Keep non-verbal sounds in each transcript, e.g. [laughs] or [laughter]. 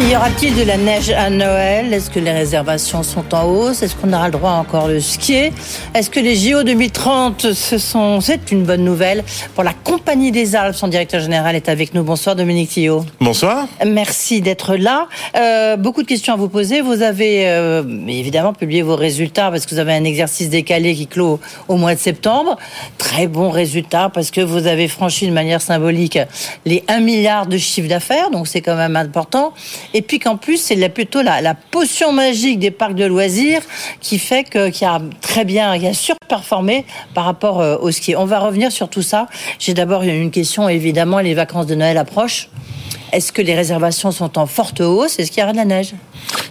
Y aura-t-il de la neige à Noël? Est-ce que les réservations sont en hausse? Est-ce qu'on aura le droit encore de skier? Est-ce que les JO 2030, ce sont, c'est une bonne nouvelle pour la Compagnie des Alpes? Son directeur général est avec nous. Bonsoir Dominique Thillot. Bonsoir. Merci d'être là. Euh, beaucoup de questions à vous poser. Vous avez euh, évidemment publié vos résultats parce que vous avez un exercice décalé qui clôt au mois de septembre. Très bon résultat parce que vous avez franchi de manière symbolique les 1 milliard de chiffre d'affaires, donc c'est quand même important et puis qu'en plus c'est plutôt la, potion magique des parcs de loisirs qui fait que qui a très bien, qui a surperformé par rapport euh, au ski. On va revenir sur tout ça. J'ai d'abord une question évidemment, les vacances de Noël approchent. Est-ce que les réservations sont en forte hausse? Est-ce qu'il y aura de la neige?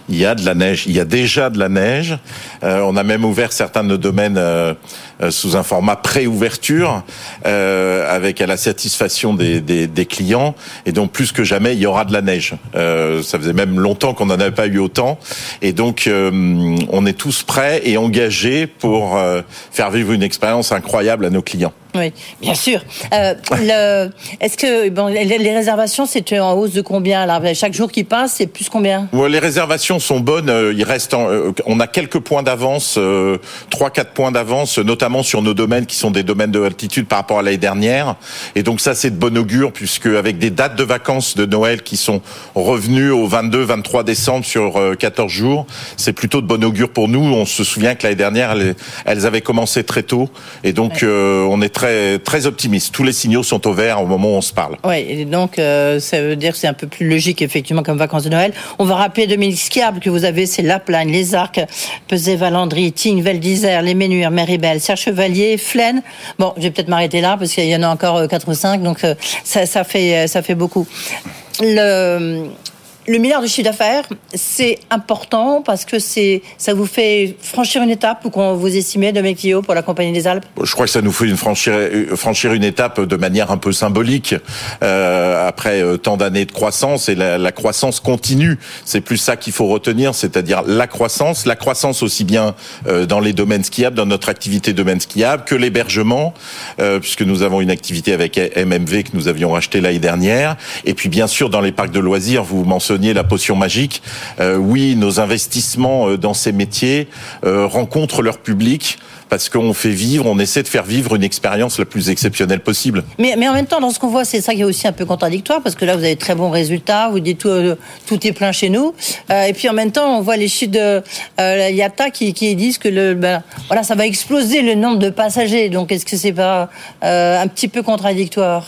Il y a de la neige. Il y a déjà de la neige. Euh, on a même ouvert certains de nos domaines euh, euh, sous un format pré-ouverture, euh, avec à la satisfaction des, des, des, clients. Et donc plus que jamais, il y aura de la neige. Euh, ça faisait même longtemps qu'on n'en avait pas eu autant. Et donc on est tous prêts et engagés pour faire vivre une expérience incroyable à nos clients. Oui, bien sûr. Euh, le, est-ce que bon, les, réservations, c'est en hausse de combien là? Chaque jour qui passe, c'est plus combien? Ouais, Les réservations sont bonnes. Il reste, en, on a quelques points d'avance, trois, quatre points d'avance, notamment sur nos domaines qui sont des domaines de altitude par rapport à l'année dernière. Et donc ça, c'est de bon augure puisque avec des dates de vacances de Noël qui sont revenues au 22, 23 décembre sur 14 jours, c'est plutôt de bon augure pour nous. On se souvient que l'année dernière, elles, elles, avaient commencé très tôt et donc ouais. euh, on est très très optimiste. Tous les signaux sont au vert au moment où on se parle. Oui, donc euh, ça veut dire que c'est un peu plus logique effectivement comme vacances de Noël. On va rappeler Dominique Skiable que vous avez, c'est La Plagne, Les Arcs, Pesé, Valandry, Tignes, Val d'Isère, Les Ménures, Méribel, Serre Chevalier, Flaine. Bon, je vais peut-être m'arrêter là parce qu'il y en a encore 4 ou 5, donc ça, ça, fait, ça fait beaucoup. Le, le milliard de chiffre d'affaires, c'est important parce que c'est, ça vous fait franchir une étape ou qu'on vous estimez de Mekio pour la Compagnie des Alpes? Je crois que ça nous fait franchir, franchir une étape de manière un peu symbolique euh, après tant d'années de croissance et la, croissance continue. C'est plus ça qu'il faut retenir, c'est-à-dire la croissance, la croissance aussi bien euh, dans les domaines skiables, dans notre activité domaine skiable, que l'hébergement, euh, puisque nous avons une activité avec MMV que nous avions racheté l'année dernière, et puis bien sûr dans les parcs de loisirs, vous mentionnez la potion magique. Euh, oui, nos investissements dans ces métiers euh, rencontrent leur public parce qu'on fait vivre, on essaie de faire vivre une expérience la plus exceptionnelle possible. Mais, en même temps, dans ce qu'on voit, c'est ça qui est aussi un peu contradictoire, parce que là, vous avez très bons résultats, vous dites tout, euh, est plein chez nous, euh, et puis en même temps, on voit les chiffres de euh, qui disent que le, ben, voilà, ça va exploser le nombre de passagers. Donc, est-ce que c'est pas un petit peu contradictoire?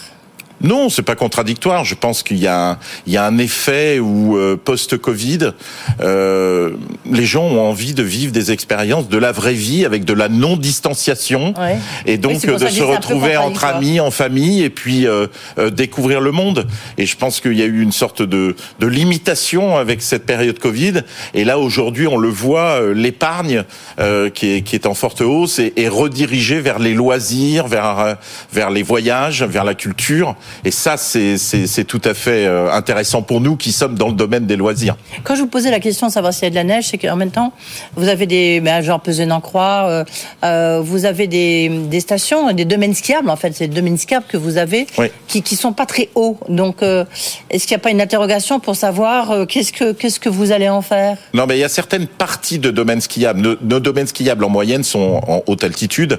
Non, c'est pas contradictoire. Je pense qu'il y a un, il y a un effet où euh, post-Covid, euh, les gens ont envie de vivre des expériences de la vraie vie avec de la non-distanciation ouais. et donc oui, de se retrouver entre amis, en famille et puis euh, euh, découvrir le monde. Et je pense qu'il y a eu une sorte de, de limitation avec cette période Covid. Et là aujourd'hui, on le voit, euh, l'épargne qui est, qui, est, en forte hausse est, est redirigée vers les loisirs, vers vers les voyages, vers la culture. Et ça, c'est tout à fait euh, intéressant pour nous qui sommes dans le domaine des loisirs. Quand je vous posais la question de savoir s'il y a de la neige, c'est qu'en même temps, vous avez des, ben, genre Pesé-en-Croix, euh, euh, vous avez des, des, stations, des domaines skiables, en fait, c'est des domaines skiables que vous avez, oui. qui qui sont pas très hauts. Donc, euh, est-ce qu'il n'y a pas une interrogation pour savoir qu'est-ce que qu'est-ce que vous allez en faire? Non, mais il y a certaines parties de domaines skiables. Nos, nos domaines skiables en moyenne sont en haute altitude.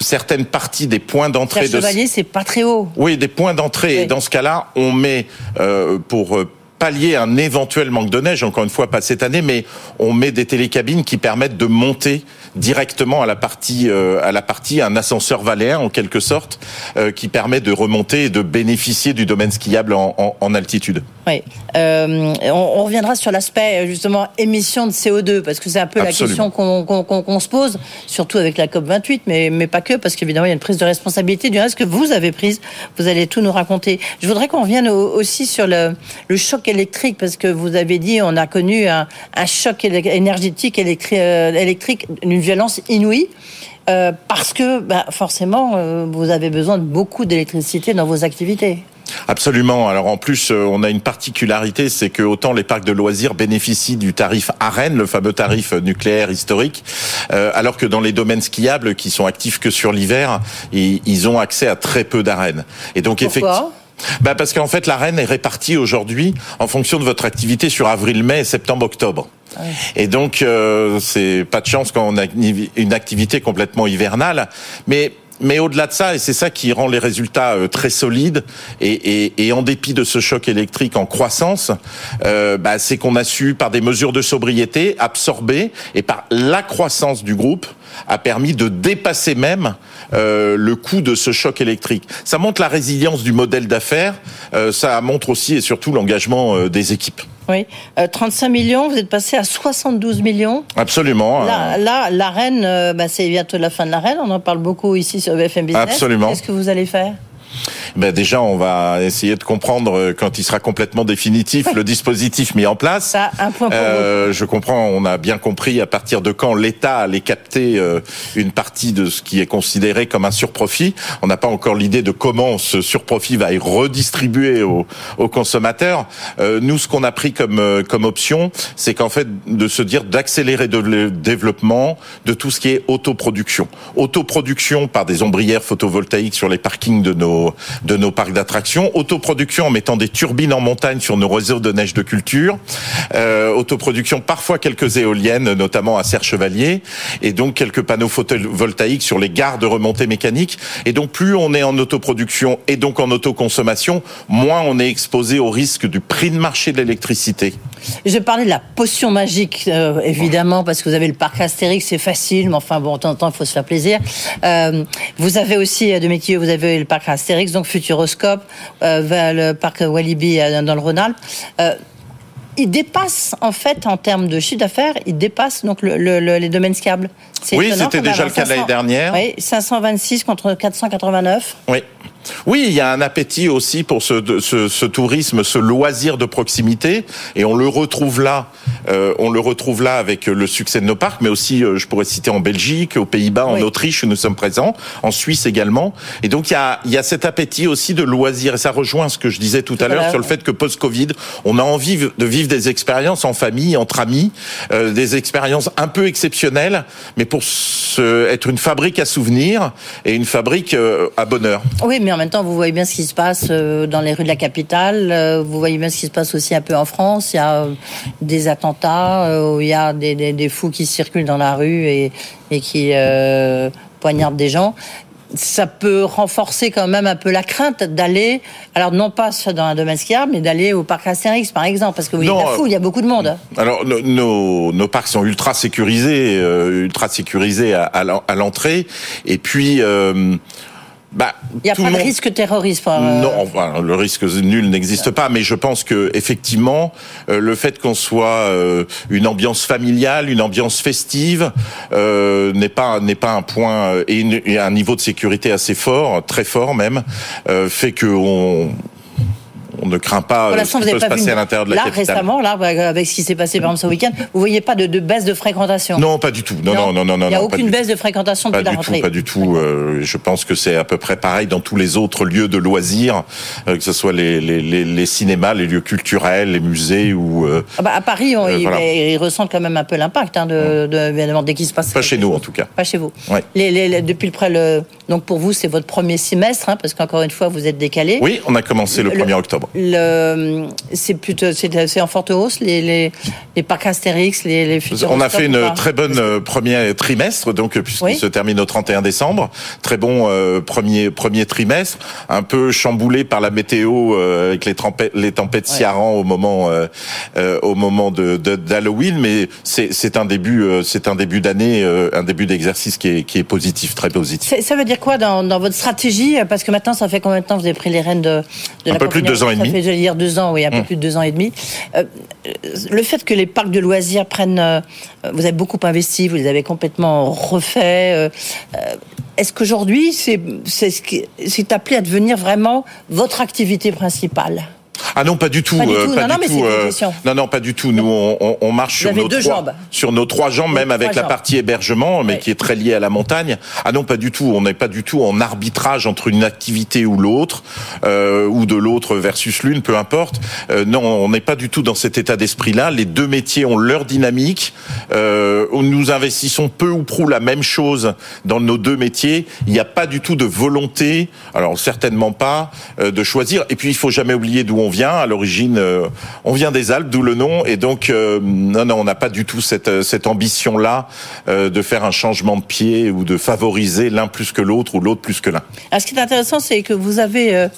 Certaines parties des points d'entrée de Chevalier, c'est pas très haut. Oui, des points d'entrée. Oui. Et dans ce cas-là, on met euh, pour pallier un éventuel manque de neige, encore une fois pas cette année, mais on met des télécabines qui permettent de monter directement à la partie euh, à la partie un ascenseur valéen en quelque sorte euh, qui permet de remonter et de bénéficier du domaine skiable en, en, en altitude. Oui. Euh, on, on, reviendra sur l'aspect justement émission de CO2 parce que c'est un peu Absolument. la question qu'on se pose, surtout avec la COP 28, mais, mais pas que, parce qu'évidemment il y a une prise de responsabilité du reste que vous avez prise. Vous allez tout nous raconter. Je voudrais qu'on revienne au- aussi sur le, le choc électrique parce que vous avez dit on a connu un, un choc énergétique électri- euh, électrique d'une violence inouïe. euh, parce que bah, forcément, euh, vous avez besoin de beaucoup d'électricité dans vos activités. Absolument. Alors en plus, euh, on a une particularité, c'est que autant les parcs de loisirs bénéficient du tarif AREN, le fameux tarif nucléaire historique, euh, alors que dans les domaines skiables qui sont actifs que sur l'hiver, ils, ils ont accès à très peu d'AREN. Et donc effectivement. Bah parce qu'en fait, l'AREN est répartie aujourd'hui en fonction de votre activité sur avril, mai, septembre, octobre. Et donc, euh, c'est pas de chance quand on a une une activité complètement hivernale. Mais mais au-delà de ça, et c'est ça qui rend les résultats euh, très solides, et, et, et en dépit de ce choc électrique en croissance, euh, bah, c'est qu'on a su, par des mesures de sobriété, absorber, et par la croissance du groupe, a permis de dépasser même euh, le coût de ce choc électrique. Ça montre la résilience du modèle d'affaires, euh, ça montre aussi et surtout l'engagement euh, des équipes. Oui, Euh, 35 millions, vous êtes passé à 72 millions. Absolument. Là, euh, là l'arène, euh, bah, c'est bientôt la fin de l'arène. On en parle beaucoup ici sur BFM Business. Absolument. Qu'est-ce que vous allez faire? Ben déjà, on va essayer de comprendre euh, quand il sera complètement définitif le dispositif mis en place. Ça, un point pour Euh, je comprends, on a bien compris à partir de quand l'État allait capter euh, une partie de ce qui est considéré comme un surprofit. On n'a pas encore l'idée de comment ce surprofit va être redistribué aux, aux consommateurs. Euh, nous, ce qu'on a pris comme euh, comme option, c'est qu'en fait de se dire d'accélérer le développement de tout ce qui est autoproduction. Autoproduction par des ombrières photovoltaïques sur les parkings de nos de nos parcs d'attractions. Autoproduction en mettant des turbines en montagne sur nos réseaux de neige de culture. Euh, autoproduction parfois quelques éoliennes, notamment à Serre-Chevalier, et donc quelques panneaux photovoltaïques sur les gares de remontée mécanique. Et donc plus on est en autoproduction et donc en autoconsommation, moins on est exposé au risque du prix de marché de l'électricité. Je parlais de la potion magique, euh, évidemment, parce que vous avez le parc Astérix, c'est facile, mais enfin, bon, de temps en temps, il faut se faire plaisir. Euh, vous avez aussi, euh, de métier, vous avez le parc Astérix, donc Futuroscope, euh, vers le parc Walibi euh, dans le Rhône-Alpes. Il dépasse, en fait, en termes de chiffre d'affaires, il dépasse donc le, le- le- les domaines skiables. Oui, c'était déjà le cas de l'année 500 dernière. Oui, 526 contre 489. Oui. Oui, il y a un appétit aussi pour ce, de- ce, ce tourisme, ce loisir de proximité, et on le retrouve là. euh, on le retrouve là avec le succès de nos parcs, mais aussi, euh, je pourrais citer en Belgique, aux Pays-Bas, en Oui. Autriche, où nous sommes présents, en Suisse également. Et donc il y a, il y a cet appétit aussi de loisir, et ça rejoint ce que je disais tout à l'heure sur le fait que post-Covid, on a envie de vivre des expériences en famille, entre amis, euh, des expériences un peu exceptionnelles, mais pour être une fabrique à souvenirs et une fabrique euh, à bonheur. Oui, mais en même temps, vous voyez bien ce qui se passe euh, dans les rues de la capitale. Vous voyez bien ce qui se passe aussi un peu en France. Il y a des attentats, il y a des, fous qui circulent dans la rue et, qui poignardent des gens. Ça peut renforcer quand même un peu la crainte d'aller, alors non pas dans un domaine skiable, mais d'aller au parc Astérix, par exemple, parce que Non, de la foule, il y a beaucoup de monde. Alors no- nos, nos parcs sont ultra sécurisés, euh, ultra sécurisés à, à l'entrée, et puis euh, bah, Il n'y a pas de risque terroriste. euh, Non, enfin, le risque nul n'existe pas, mais je pense que effectivement, euh, le fait qu'on soit euh, une ambiance familiale, une ambiance festive, euh, n'est pas n'est pas un point euh, et, une- et un niveau de sécurité assez fort, très fort même, euh, fait que on on ne craint pas ce qui peut se passer à l'intérieur de la là capitale. récemment, là, avec ce qui s'est passé par exemple ce week-end, vous voyez pas de, de baisse de fréquentation. Non, pas du tout. Non, non, non, non, non. Il n'y a aucune baisse de fréquentation depuis la rentrée. tout, pas du tout. Euh, je pense que c'est à peu près pareil dans tous les autres lieux de loisirs, euh, que ce soit les, les, les, les cinémas, les lieux culturels, les musées ou euh, Ah bah, à Paris, on, ils, voilà. ils ressentent quand même un peu l'impact hein, de, de, évidemment, dès qu'il se passe. pas chez nous en tout cas. Pas chez vous. Ouais. Depuis le près le donc pour vous c'est votre premier semestre hein, parce qu'encore une fois vous êtes décalé. Oui, on a commencé le Le- 1er octobre. Le c'est plutôt c'est c'est en forte hausse les les, les parcs Astérix les les On a fait une très bonne euh, premier trimestre, donc euh, puisqu'il Oui. se termine au 31 décembre. Très bon euh, premier premier trimestre, un peu chamboulé par la météo euh, avec les, tempêtes les tempêtes Ouais. Ciaran au moment euh, euh, au moment de de- d'Halloween, mais c'est c'est un début euh, c'est un début d'année, euh, un début d'exercice qui est qui est positif, très positif. Ça veut dire quoi dans, dans votre stratégie Parce que maintenant, ça fait combien de temps que vous avez pris les rênes de, de Un la peu plus de deux ans et Ça demi. fait, j'allais dire, deux ans, oui, un peu Hum. plus de deux ans et demi. Euh, euh, le fait que les parcs de loisirs prennent... euh, vous avez beaucoup investi, vous les avez complètement refaits. euh, euh, Est-ce qu'aujourd'hui, c'est c'est ce qui- c'est appelé à devenir vraiment votre activité principale Ah non, pas du tout. Pas du euh, tout. pas Non, du non, mais tout, c'est une euh, non, non, pas du tout. Nous, on, on- on marche Vous sur nos trois, jambes. sur nos trois jambes, même avec la partie hébergement, mais qui est très liée à la montagne. Ah non, pas du tout. On n'est pas du tout en arbitrage entre une activité ou l'autre, euh, ou de l'autre versus l'une, peu importe. Euh, non, on n'est pas du tout dans cet état d'esprit-là. Les deux métiers ont leur dynamique. Euh, nous investissons peu ou prou la même chose dans nos deux métiers. Il n'y a pas du tout de volonté, alors certainement pas, euh, de choisir. Et puis il faut jamais oublier d'où on vient. À l'origine, euh, on vient des Alpes, d'où le nom. Et donc, euh, non, non, on n'a pas du tout cette, euh, ambition-là de faire un changement de pied ou de favoriser l'un plus que l'autre ou l'autre plus que l'un. Alors, ce qui est intéressant, c'est que vous avez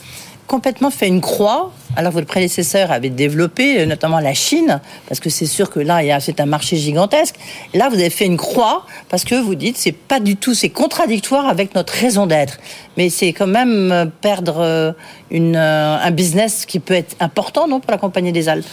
complètement fait une croix. Alors, votre prédécesseur avait développé, euh, notamment la Chine, parce que c'est sûr que là, c'est un marché gigantesque. Là, vous avez fait une croix parce que vous dites, c'est pas du tout, c'est contradictoire avec notre raison d'être. Mais c'est quand même euh, perdre euh, un business qui peut être important, non, pour la Compagnie des Alpes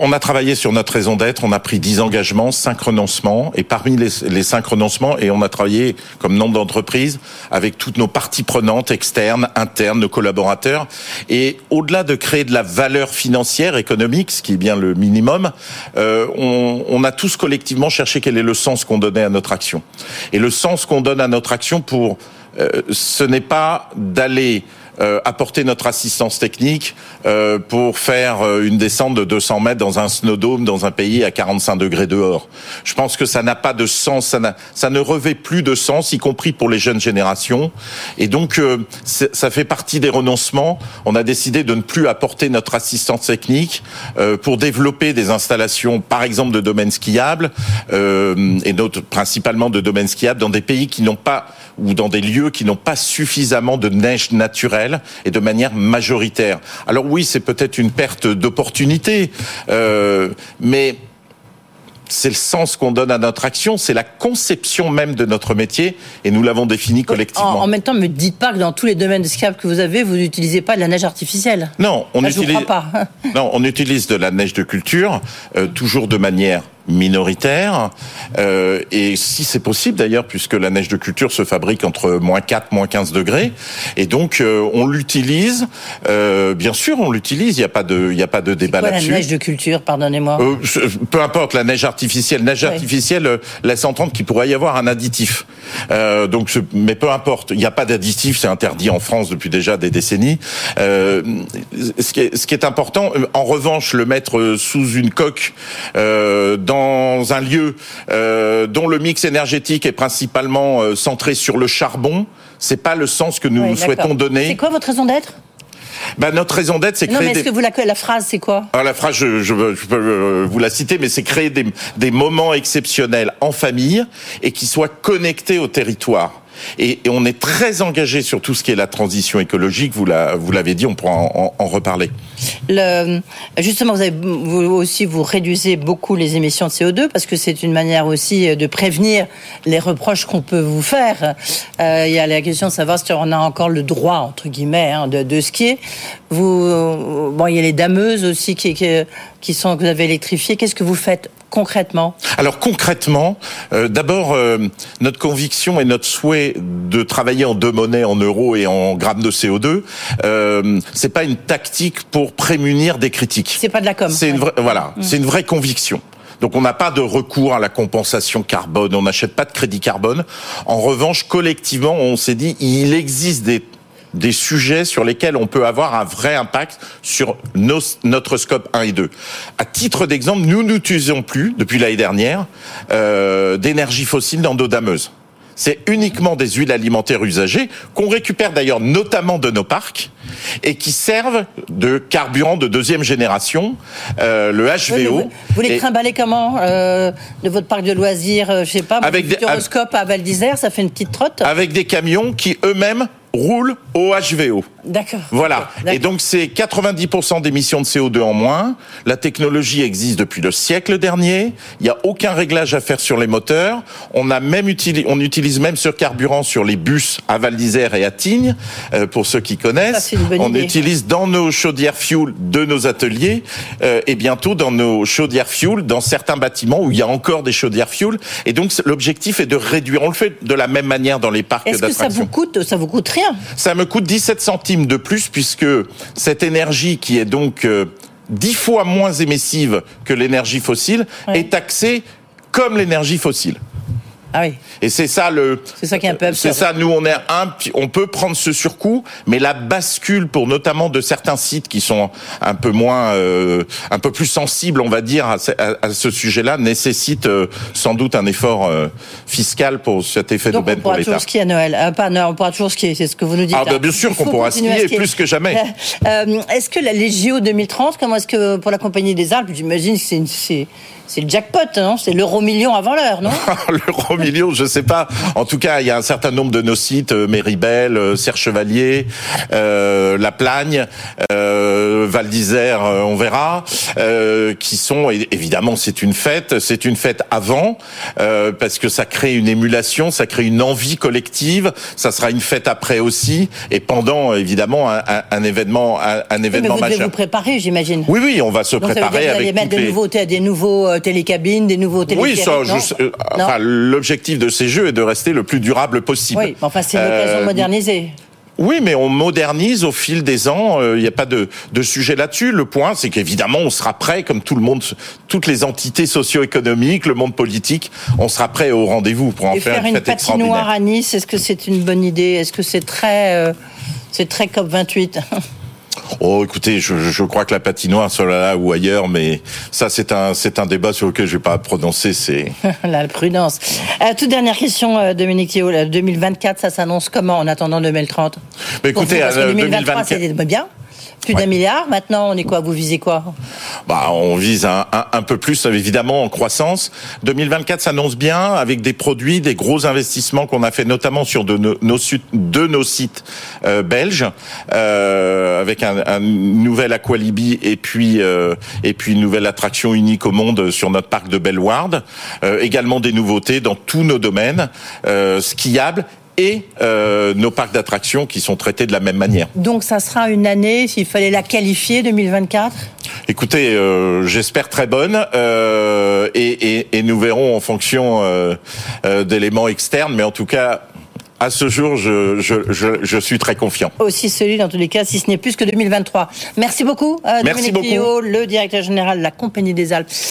On a travaillé sur notre raison d'être, on a pris 10 engagements, 5 renoncements, et parmi les, les 5 renoncements, et on a travaillé comme nombre d'entreprises avec toutes nos parties prenantes, externes, internes, nos collaborateurs, et au-delà de créer de la valeur financière, économique, ce qui est bien le minimum, euh, on, a tous collectivement cherché quel est le sens qu'on donnait à notre action. Et le sens qu'on donne à notre action pour, euh, ce n'est pas d'aller apporter notre assistance technique euh, pour faire euh, une descente de 200 mètres dans un snowdome dans un pays à 45 degrés dehors. Je pense que ça n'a pas de sens, ça, ça ne revêt plus de sens, y compris pour les jeunes générations. Et donc, euh, ça fait partie des renoncements. On a décidé de ne plus apporter notre assistance technique euh, pour développer des installations, par exemple de domaines skiables, euh, et d'autres, principalement de domaines skiables, dans des pays qui n'ont pas ou dans des lieux qui n'ont pas suffisamment de neige naturelle et de manière majoritaire. Alors oui, c'est peut-être une perte d'opportunité, euh, mais c'est le sens qu'on donne à notre action, c'est la conception même de notre métier, et nous l'avons défini en, collectivement. en même temps, me dites pas que dans tous les domaines de skiable que vous avez, vous n'utilisez pas de la neige artificielle. Non, on je vous crois pas. [laughs] Non, on utilise de la neige de culture, euh, toujours de manière minoritaire, euh, et si c'est possible d'ailleurs, puisque la neige de culture se fabrique entre moins 4, moins 15 degrés, et donc euh, on l'utilise, euh, bien sûr on l'utilise, il n'y a pas de, il y a pas de débat Quoi, la là-dessus. neige de culture, pardonnez-moi. Euh, peu importe la neige artificielle. Neige Oui. artificielle euh, laisse entendre qu'il pourrait y avoir un additif. Euh, donc, mais peu importe. Il n'y a pas d'additif. C'est interdit en France depuis déjà des décennies. Euh, ce, qui est, ce qui est important, en revanche, le mettre sous une coque euh, dans un lieu euh, dont le mix énergétique est principalement euh, centré sur le charbon, c'est pas le sens que nous Oui, souhaitons donner. C'est quoi votre raison d'être? Ben, notre raison d'être, c'est Non, mais créer est-ce des que vous la, la phrase, c'est quoi? Alors la phrase, je, je, je peux euh, vous la citer, mais c'est créer des, des moments exceptionnels en famille et qui soient connectés au territoire. Et, on est très engagé sur tout ce qui est la transition écologique. Vous la- vous l'avez dit, on pourra en, reparler. Le, justement, vous, aussi, vous réduisez beaucoup les émissions de CO2 parce que c'est une manière aussi de prévenir les reproches qu'on peut vous faire. Euh, il y a la question de savoir si on a encore le droit, entre guillemets, hein, de, de skier. Vous, il y a les dameuses aussi qui sont, que vous avez électrifiées. Qu'est-ce que vous faites concrètement Alors concrètement, euh, d'abord euh, notre conviction et notre souhait de travailler en deux monnaies, en euros et en grammes de CO2, euh, c'est pas une tactique pour prémunir des critiques. C'est pas de la com. C'est une vraie, voilà, c'est une vraie conviction. Donc on n'a pas de recours à la compensation carbone, on n'achète pas de crédit carbone. En revanche, collectivement, on s'est dit il existe des des sujets sur lesquels on peut avoir un vrai impact sur nos, notre scope 1 et 2. À titre d'exemple, nous n'utilisons plus, depuis l'année dernière, euh, d'énergie fossile dans nos dameuses. C'est uniquement des huiles alimentaires usagées qu'on récupère d'ailleurs notamment de nos parcs et qui servent de carburant de deuxième génération, euh, le Oui, HVO. Vous, vous les trimballez comment euh, de votre parc de loisirs euh, Je sais pas, Avec des- à Val d'Isère, ça fait une petite trotte. avec des camions qui eux-mêmes roulent au HVO. D'accord. Voilà. Et donc c'est 90% d'émissions de CO2 en moins. La technologie existe depuis le siècle dernier. Il n'y a aucun réglage à faire sur les moteurs. On a même utilisé, on utilise même ce carburant sur les bus à Val d'Isère et à Tignes, euh, pour ceux qui connaissent. on utilise dans nos chaudières fuel de nos ateliers euh, et bientôt dans nos chaudières fuel dans certains bâtiments où il y a encore des chaudières fuel. Et donc l'objectif est de réduire. On le fait de la même manière dans les parcs d'attractions. Est-ce que ça vous coûte Ça vous coûte rien? Ça me coûte 17 centimes de plus puisque cette énergie qui est donc euh, dix fois moins émissive que l'énergie fossile est taxée comme l'énergie fossile. Ah oui. Et c'est ça le. C'est ça qui est un peu C'est ça. Nous, on est un. On peut prendre ce surcoût, mais la bascule pour notamment de certains sites qui sont un peu moins, euh, un peu plus sensibles, on va dire, à, ce sujet-là, nécessite euh, sans doute un effort euh, fiscal pour cet effet d'aubaine pour l'État. On pourra toujours skier à Noël. pas non, on pourra toujours skier. C'est ce que vous nous dites. Ah, bah, bien sûr qu'on pourra skier, plus que jamais. [laughs] est-ce que les JO 2030, comment est-ce que pour la compagnie des Alpes, j'imagine que c'est c'est le jackpot, non? C'est l'euro million avant l'heure, non? [laughs] L'euro million, je sais pas. En tout cas, il y a un certain nombre de nos sites, euh, Méribel, euh, Serre Chevalier, euh, La Plagne, euh, Val d'Isère, euh, on verra, euh, qui sont évidemment c'est une fête, c'est une fête avant parce que ça crée une émulation, ça crée une envie collective. Ça sera une fête après aussi et pendant évidemment un, un, événement, un, un événement oui, mais vous Devez vous préparer, j'imagine. Oui, oui, on va se préparer ça veut dire avec. Vous allez mettre des nouveautés, des nouveaux télécabines, des nouveaux Oui, ça, enfin, l'objectif de ces jeux est de rester le plus durable possible. Oui, enfin, c'est une occasion de moderniser. Oui, mais on modernise au fil des ans. Il euh, n'y a pas de, de sujet là-dessus. Le point, c'est qu'évidemment, on sera prêt, comme tout le monde, toutes les entités socio-économiques, le monde politique, on sera prêt au rendez-vous pour en faire, faire, une, fête patinoire à Nice. Est-ce que c'est une bonne idée? Est-ce que c'est très, euh, c'est très COP 28 [laughs] Oh, écoutez, je, je, crois que la patinoire soit là ou ailleurs, mais ça, c'est un, c'est un débat sur lequel je vais pas prononcer. C'est [laughs] la prudence. Euh, toute dernière question, euh, Dominique Thio. 2024, ça s'annonce comment en attendant 2030 mais Écoutez, vous, parce que 2023, euh, c'était bien. Plus d'un milliard. Maintenant, on est quoi Vous visez quoi Bah, on vise un, un, peu plus, évidemment, en croissance. 2024 s'annonce bien avec des produits, des gros investissements qu'on a fait notamment sur de nos, de nos sites euh, belges, euh, avec un, un, nouvel Aqualibi et puis euh, et puis une nouvelle attraction unique au monde sur notre parc de Bellward. Également des nouveautés dans tous nos domaines skiables et euh, nos parcs d'attractions qui sont traités de la même manière. Donc ça sera une année, s'il fallait la qualifier, 2024 Écoutez, euh, j'espère très bonne euh, et, et, et, nous verrons en fonction euh, euh, d'éléments externes, mais en tout cas à ce jour, je, je, je, je, suis très confiant. Aussi celui, dans tous les cas, si ce n'est plus que 2023. Merci beaucoup, Merci Dominique beaucoup. le directeur général de la Compagnie des Alpes.